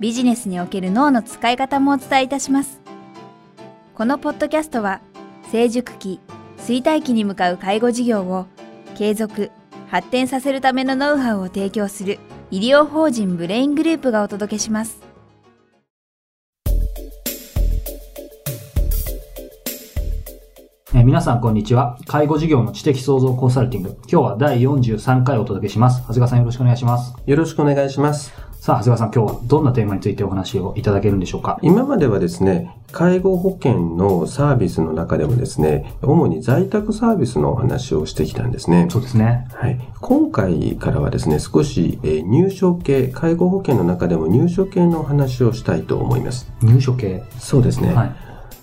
ビジネスにおける脳の使い方もお伝えいたします。このポッドキャストは、成熟期、衰退期に向かう介護事業を継続、発展させるためのノウハウを提供する医療法人ブレイングループがお届けします。え皆さんこんにちは。介護事業の知的創造コンサルティング。今日は第43回お届けします。長谷川さんよろしくお願いします。よろしくお願いします。さあ、長谷川さん、今日はどんなテーマについてお話をいただけるんでしょうか？今まではですね、介護保険のサービスの中でもですね、主に在宅サービスのお話をしてきたんですね。そうですね。はい。今回からはですね、少し、えー、入所系、介護保険の中でも入所系のお話をしたいと思います。入所系？そうですね。はい。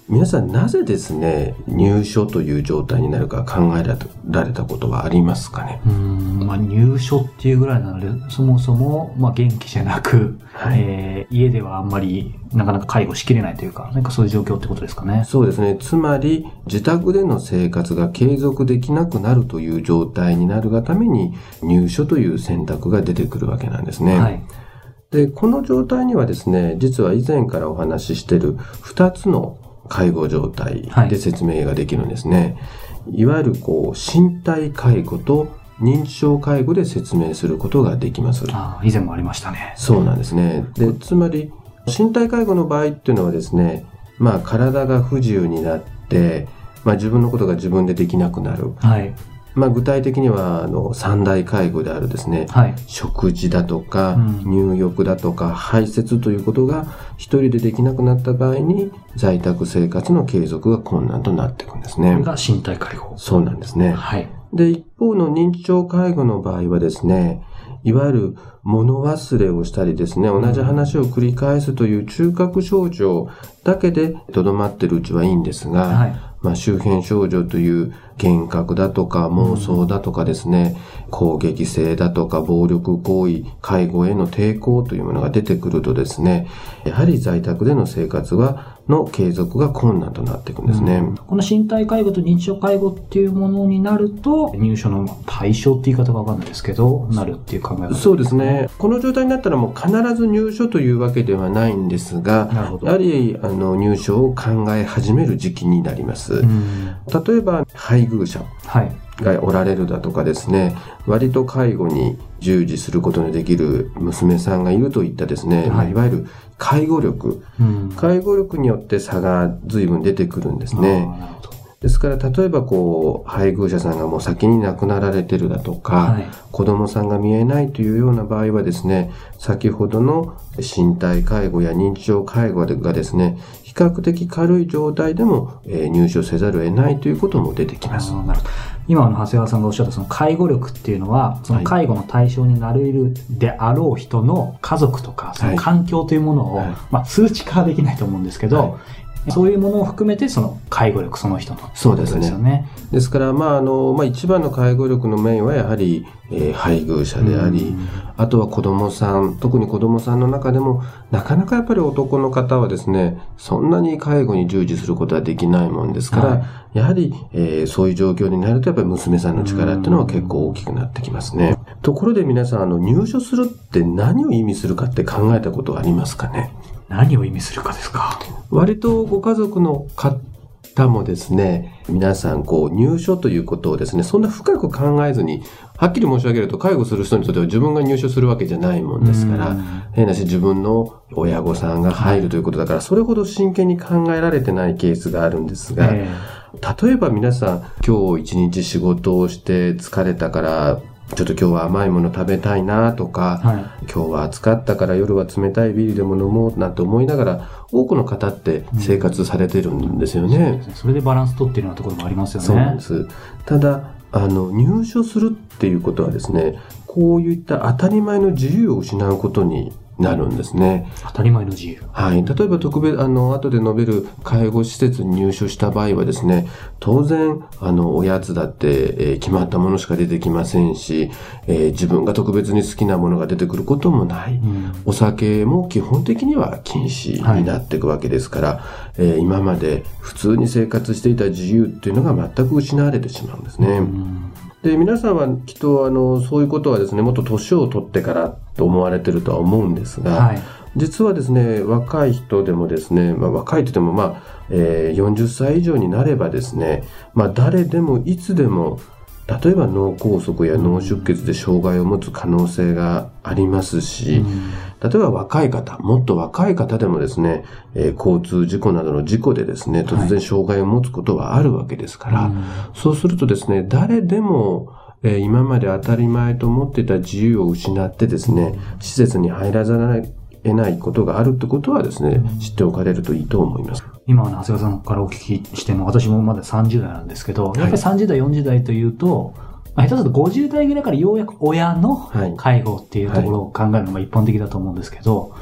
皆さんなぜですね、入所という状態になるか考えられたことはありますかね？うん、まあ、入所っていうぐらいなので、そもそも、まあ、元気じゃなく、はい、えー、家ではあんまりなかなか介護しきれないというか、なんかそういう状況ってことですかね？そうですね。つまり、自宅での生活が継続できなくなるという状態になるがために、入所という選択が出てくるわけなんですね。はい。で、この状態にはですね、実は以前からお話ししている2つの介護状態で説明ができるんですね。はい、いわゆるこう身体介護と認知症介護で説明することができます。あ以前もありましたね。そうなんですね。で、つまり身体介護の場合っていうのはですね、まあ体が不自由になって、まあ自分のことが自分でできなくなる。はい。まあ、具体的にはあの三大介護であるですね、はい、食事だとか、入浴だとか排泄ということが一人でできなくなった場合に在宅生活の継続が困難となっていくんですね。これが身体介護。そうなんですね。はい。で、一方の認知症介護の場合はですね、いわゆる物忘れをしたりですね、同じ話を繰り返すという中核症状だけでとどまってるうちはいいんですが、はい、まあ、周辺症状という幻覚だとか妄想だとかですね、攻撃性だとか暴力行為、介護への抵抗というものが出てくるとですね、やはり在宅での生活はの継続が困難となっていくんですね、うん、この身体介護と認知症介護っていうものになると、入所の対象って言い方がわかんないですけど、なるっていう考え方、そうですね。この状態になったらもう必ず入所というわけではないんですが、やはりあの入所を考え始める時期になります。うん、例えば、配偶者。はいがおられるだとかですね、割と介護に従事することのできる娘さんがいるといったですね、はいまあ、いわゆる介護力、うん、介護力によって差が随分出てくるんですね。ですから、例えばこう、配偶者さんがもう先に亡くなられてるだとか、はい、子供さんが見えないというような場合はですね、先ほどの身体介護や認知症介護がですね、比較的軽い状態でも、えー、入所せざるを得ないということも出てきます。なるほど。今の長谷川さんがおっしゃったその介護力っていうのは、その介護の対象になれるであろう人の家族とか、その環境というものを、はい、まあ数値化はできないと思うんですけど、はいそういうものを含めて、その介護力その人の、そうですね。ね。ですから、まあ、あの、まあ、一番の介護力の面はやはり、えー、配偶者であり、あとは子供さん、特に子供さんの中でも、なかなかやっぱり男の方はですね、そんなに介護に従事することはできないもんですから、はい、やはり、えー、そういう状況になると、やっぱり娘さんの力っていうのは結構大きくなってきますね。ところで皆さん、あの、入所するって何を意味するかって考えたことはありますかね？何を意味するかですか？割とご家族の方もですね、皆さんこう入所ということをですね、そんな深く考えずに、はっきり申し上げると介護する人にとっては自分が入所するわけじゃないもんですから、変なし自分の親御さんが入るということだから、それほど真剣に考えられてないケースがあるんですが、例えば皆さん今日一日仕事をして疲れたからちょっと今日は甘いもの食べたいなとか、はい、今日は暑かったから夜は冷たいビールでも飲もうなんて思いながら、多くの方って生活されてるんですよね。うん、そねそれでバランス取ってるようなところもありますよね。そうなんです。ただ、あの、入所するっていうことはですね、こういった当たり前の自由を失うことになるんですね。当たり前の自由。はい。例えば特別、あの、後で述べる介護施設に入所した場合はですね、当然、あの、おやつだって、えー、決まったものしか出てきませんし、えー、自分が特別に好きなものが出てくることもない。うん、お酒も基本的には禁止になっていくわけですから、はい、えー、今まで普通に生活していた自由っていうのが全く失われてしまうんですね。うんで、皆さんはきっとあの、そういうことはですね、もっと年を取ってからと思われてるとは思うんですが、はい、実はですね、若い人でもですね、まあ、若いと言ってもまあ、えー、40歳以上になればですね、まあ誰でもいつでも例えば脳梗塞や脳出血で障害を持つ可能性がありますし、例えば若い方、もっと若い方でもですね、えー、交通事故などの事故でですね、突然障害を持つことはあるわけですから、はい、そうするとですね、誰でも、えー、今まで当たり前と思っていた自由を失ってですね、施設に入らざるを得ないことがあるってことはですね、知っておかれるといいと思います。今、長谷川さんからお聞きしても、私もまだ30代なんですけど、やっぱり30代、40代というと、まあ、下手すると50代ぐらいからようやく親の介護っていうところを考えるのが一般的だと思うんですけど、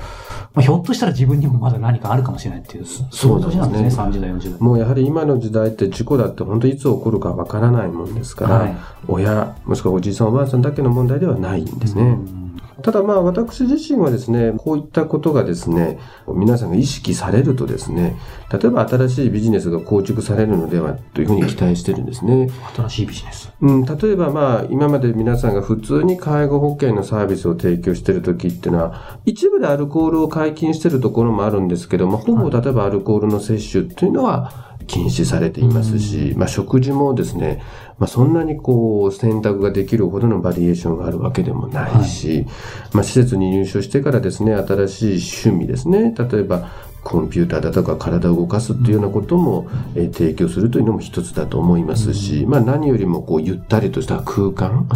まあ、ひょっとしたら自分にもまだ何かあるかもしれないっていう、そういう年なんですね、すね30代、40代。もうやはり今の時代って事故だって本当いつ起こるかわからないもんですから、はい、親、もしくはおじいさんおばあさんだけの問題ではないんですね。うんただまあ私自身はですね、こういったことがですね、皆さんが意識されるとですね、例えば新しいビジネスが構築されるのではというふうに期待してるんですね。新しいビジネス。うん、例えばまあ今まで皆さんが普通に介護保険のサービスを提供している時っていうのは、一部でアルコールを解禁しているところもあるんですけども、ほぼ例えばアルコールの摂取っていうのは、禁止されていますし、まあ、食事もですね、まあ、そんなにこう選択ができるほどのバリエーションがあるわけでもないし、はい、まあ、施設に入所してからですね、新しい趣味ですね、例えばコンピューターだとか体を動かすっていうようなことも、えー、提供するというのも一つだと思いますし、うん、まあ何よりもこうゆったりとした空間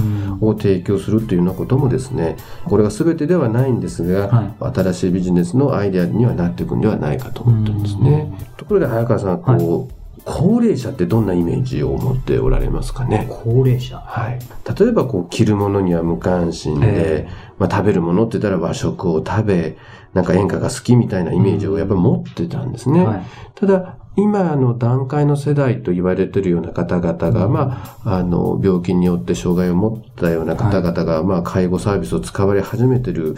を提供するというようなこともですね、これが全てではないんですが、はい、新しいビジネスのアイデアにはなっていくんではないかと思ってるんですね。うん、ところで早川さん、こう、はい高齢者ってどんなイメージを持っておられますかね？高齢者はい。例えばこう、着るものには無関心で、まあ食べるものって言ったら和食を食べ、なんか演歌が好きみたいなイメージをやっぱり持ってたんですね。はい、ただ、今の段階の世代と言われているような方々が、まあ、あの、病気によって障害を持ったような方々が、まあ、介護サービスを使われ始めている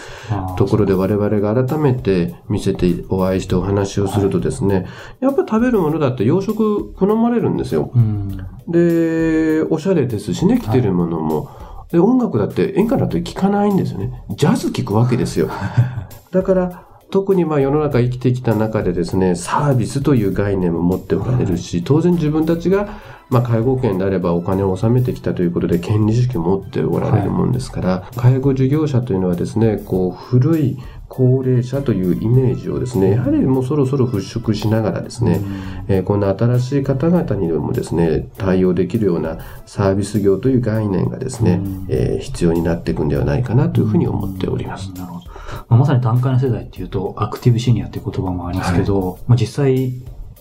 ところで我々が改めて見せてお会いしてお話をするとですね、やっぱ食べるものだって洋食好まれるんですよ。で、おしゃれですしね、着てるものも。で、音楽だって演歌だと聴かないんですよね。ジャズ聴くわけですよ。だから、特にまあ世の中生きてきた中でですね、サービスという概念も持っておられるし、当然自分たちがまあ介護権であればお金を納めてきたということで権利意識を持っておられるもんですから、介護事業者というのはですね、こう古い高齢者というイメージをですね、やはりもうそろそろ払拭しながらですね、えー、こんな新しい方々にもですね、対応できるようなサービス業という概念がですね、えー、必要になっていくんではないかなというふうに思っております。なるほど。まあ、まさに段階の世代っていうと、アクティブシニアっていう言葉もありますけど、はい、まあ、実際、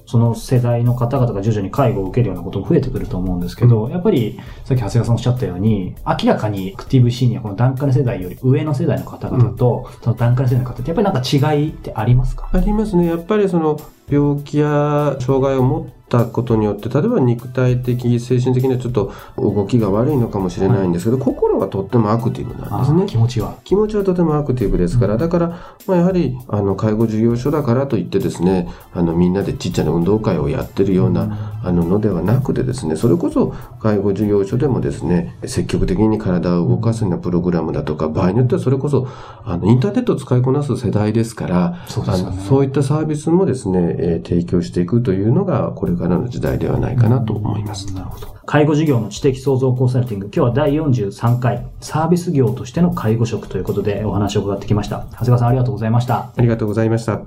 その世代の方々が徐々に介護を受けるようなことも増えてくると思うんですけど、うん、やっぱり、さっき長谷川さんおっしゃったように、明らかにアクティブシニア、この段階の世代より上の世代の方々と、うん、その段階の世代の方って、やっぱりなんか違いってありますか？ありますね。やっぱりその、病気や障害を持ったことによって、例えば肉体的、精神的にはちょっと動きが悪いのかもしれないんですけど、はい、心はとってもアクティブなんですね。気持ちは。気持ちはとてもアクティブですから、うん、だから、まあ、やはり、あの、介護事業所だからといってですね、あの、みんなでちっちゃな運動会をやってるような、うん、あの、のではなくてですね、それこそ介護事業所でもですね、積極的に体を動かすようなプログラムだとか、場合によってはそれこそ、あの、インターネットを使いこなす世代ですから、そう、ね、そういったサービスもですね、えー、提供していくというのが、これからの時代ではないかなと思います。なるほど。介護事業の知的創造コンサルティング、今日は第43回、サービス業としての介護職ということでお話を伺ってきました。長谷川さんありがとうございました。ありがとうございました。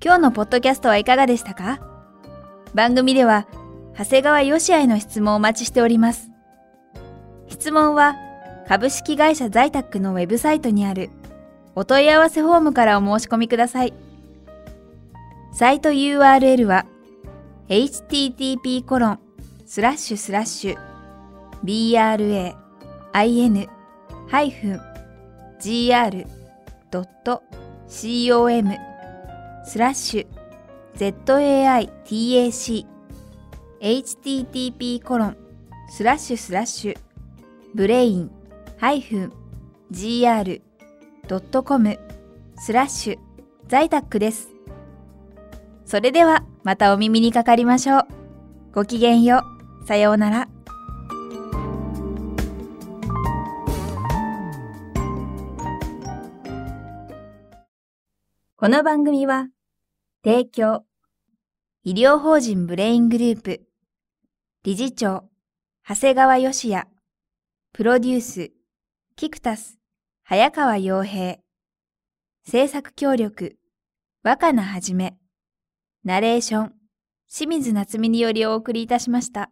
今日のポッドキャストはいかがでしたか？番組では、長谷川よしあへの質問をお待ちしております。質問は、株式会社在宅のウェブサイトにあるお問い合わせフォームからお申し込みください。サイト URL は http コロンスラッシュスラッシュ BRAIN-gr.com スラッシュ ZAITAC http コロンスラッシュスラッシュ brain-gr.com スラッシュ在宅です。それではまたお耳にかかりましょう。ごきげんよう。さようなら。この番組は、提供、医療法人ブレイングループ、理事長、長谷川義也、プロデュース、キクタス、早川洋平、制作協力、若菜はじめ、ナレーション、清水夏美によりお送りいたしました。